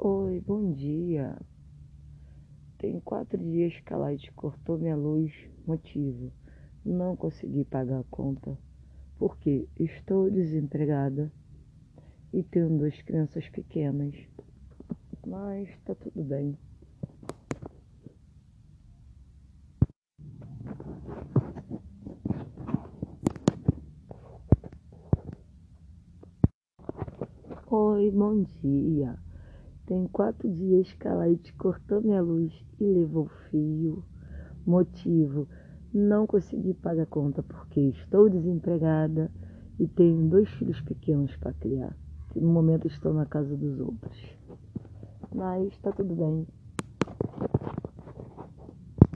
Oi, bom dia. Tem quatro dias que a Light cortou minha luz. Motivo: não consegui pagar a conta. Porque estou desempregada e tenho duas crianças pequenas. Mas tá tudo bem. Oi, bom dia. Tem quatro dias que a Light cortou minha luz e levou fio. Motivo: não consegui pagar a conta porque estou desempregada e tenho dois filhos pequenos para criar. No momento estão na casa dos outros. Mas tá tudo bem.